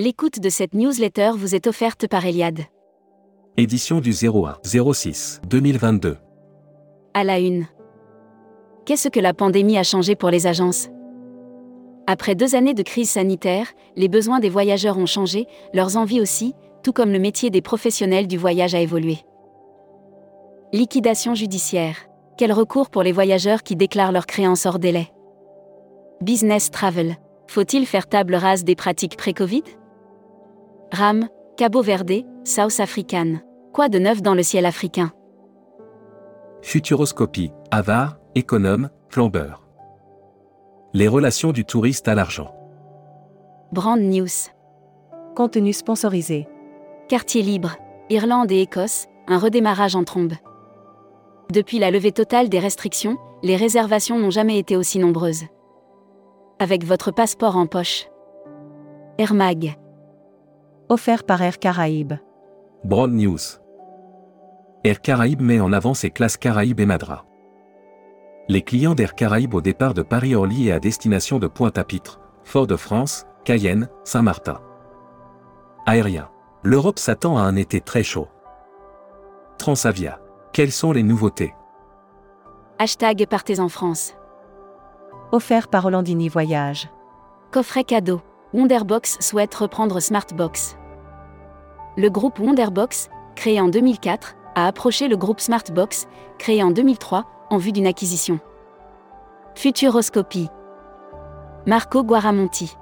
L'écoute de cette newsletter vous est offerte par Eliade. Édition du 01 06 2022. À la une. Qu'est-ce que la pandémie a changé pour les agences? Après deux années de crise sanitaire, les besoins des voyageurs ont changé, leurs envies aussi, tout comme le métier des professionnels du voyage a évolué. Liquidation judiciaire. Quel recours pour les voyageurs qui déclarent leurs créances hors délai? Business Travel. Faut-il faire table rase des pratiques pré-Covid? RAM, Cabo Verde, South African. Quoi de neuf dans le ciel africain? Futuroscopie, avare, économe, flambeur. Les relations du touriste à l'argent. Brand News. Contenu sponsorisé. Quartier libre, Irlande et Écosse, un redémarrage en trombe. Depuis la levée totale des restrictions, les réservations n'ont jamais été aussi nombreuses. Avec votre passeport en poche. Air Mag. Offert par Air Caraïbes. Broad News. Air Caraïbes met en avant ses classes Caraïbes et Madra. Les clients d'Air Caraïbes au départ de Paris-Orly et à destination de Pointe-à-Pitre, Fort-de-France, Cayenne, Saint-Martin. Aérien. L'Europe s'attend à un été très chaud. Transavia. Quelles sont les nouveautés? Hashtag Partez en France. Offert par Hollandini Voyage. Coffret cadeau. Wonderbox souhaite reprendre Smartbox. Le groupe Wonderbox, créé en 2004, a approché le groupe Smartbox, créé en 2003, en vue d'une acquisition. Futuroscopie. Marco Guaramonti.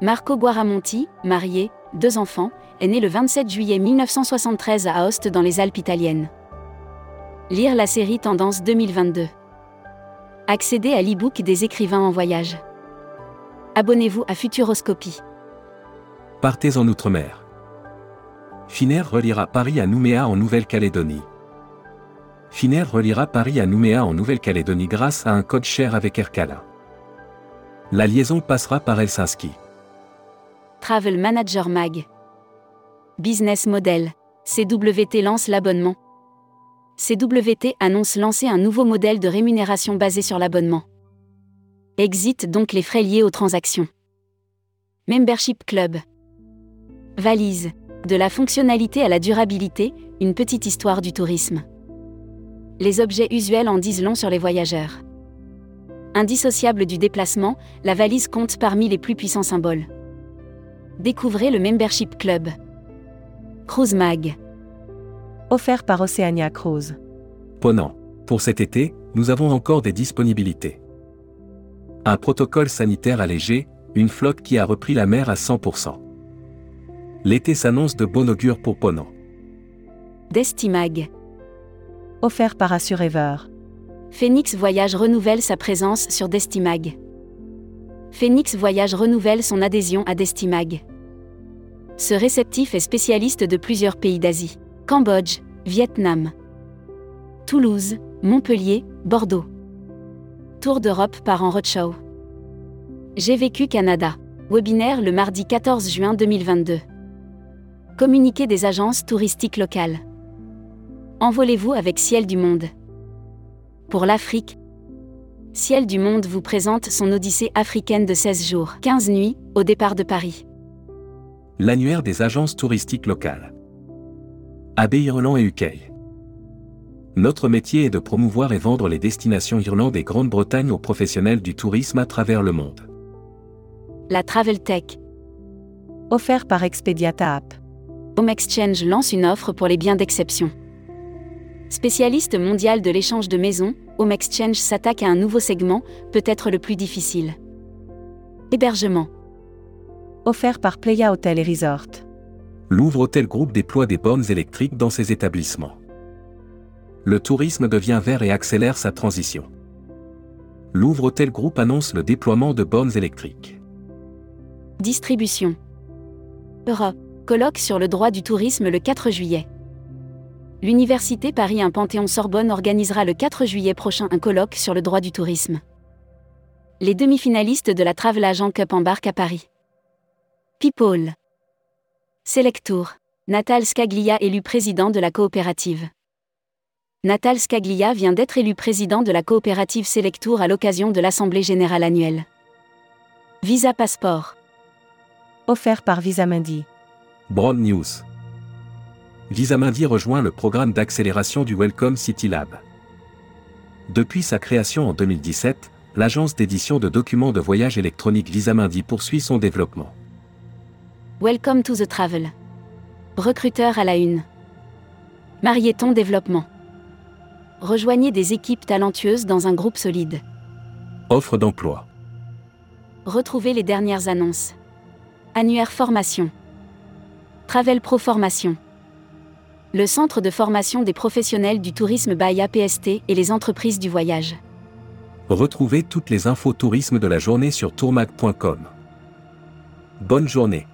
Marco Guaramonti, marié, deux enfants, est né le 27 juillet 1973 à Aoste dans les Alpes italiennes. Lire la série Tendance 2022. Accéder à l'e-book des écrivains en voyage. Abonnez-vous à Futuroscopie. Partez en Outre-mer. Finnair reliera Paris à Nouméa en Nouvelle-Calédonie. Finnair reliera Paris à Nouméa en Nouvelle-Calédonie grâce à un code cher avec Ercala. La liaison passera par Helsinki. Travel Manager Mag. Business Model. CWT lance l'abonnement. CWT annonce lancer un nouveau modèle de rémunération basé sur l'abonnement. Exit donc les frais liés aux transactions. Membership Club. Valise. De la fonctionnalité à la durabilité, une petite histoire du tourisme. Les objets usuels en disent long sur les voyageurs. Indissociable du déplacement, la valise compte parmi les plus puissants symboles. Découvrez le Membership Club. Cruise Mag. Offert par Oceania Cruise. Ponant. Pour cet été, nous avons encore des disponibilités. Un protocole sanitaire allégé, une flotte qui a repris la mer à 100%. L'été s'annonce de bon augure pour Ponant. Destimag. Offert par Assurever. Phoenix Voyage renouvelle sa présence sur Destimag. Phoenix Voyage renouvelle son adhésion à Destimag. Ce réceptif est spécialiste de plusieurs pays d'Asie. Cambodge, Vietnam, Toulouse, Montpellier, Bordeaux. Tour d'Europe par en roadshow. J'ai vécu Canada. Webinaire le mardi 14 juin 2022. Communiqué des agences touristiques locales. Envolez-vous avec Ciel du Monde. Pour l'Afrique, Ciel du Monde vous présente son odyssée africaine de 16 jours, 15 nuits, au départ de Paris. L'annuaire des agences touristiques locales. AB Irlande et UK. Notre métier est de promouvoir et vendre les destinations Irlande et Grande-Bretagne aux professionnels du tourisme à travers le monde. La Travel Tech. Offert par Expediata App. Home Exchange lance une offre pour les biens d'exception. Spécialiste mondial de l'échange de maisons, Home Exchange s'attaque à un nouveau segment, peut-être le plus difficile. Hébergement. Offert par Playa Hotel et Resort. Louvre Hôtel Group déploie des bornes électriques dans ses établissements. Le tourisme devient vert et accélère sa transition. Louvre Hôtel Group annonce le déploiement de bornes électriques. Distribution. Europe. Colloque sur le droit du tourisme le 4 juillet. L'Université Paris 1 Panthéon-Sorbonne organisera le 4 juillet prochain un colloque sur le droit du tourisme. Les demi-finalistes de la Travel Agent Cup embarquent à Paris. People. Selectour. Natal Scaglia élu président de la coopérative. Natal Scaglia vient d'être élu président de la coopérative Selectour à l'occasion de l'Assemblée générale annuelle. Visa Passeport. Offert par Visamundi. Broad News. Visamundi rejoint le programme d'accélération du Welcome City Lab. Depuis sa création en 2017, l'agence d'édition de documents de voyage électronique Visamundi poursuit son développement. Welcome to the travel. Recruteur à la une. Marieton Développement. Rejoignez des équipes talentueuses dans un groupe solide. Offre d'emploi. Retrouvez les dernières annonces. Annuaire formation. Travel Pro Formation. Le centre de formation des professionnels du tourisme by APST et les entreprises du voyage. Retrouvez toutes les infos tourisme de la journée sur tourmag.com. Bonne journée.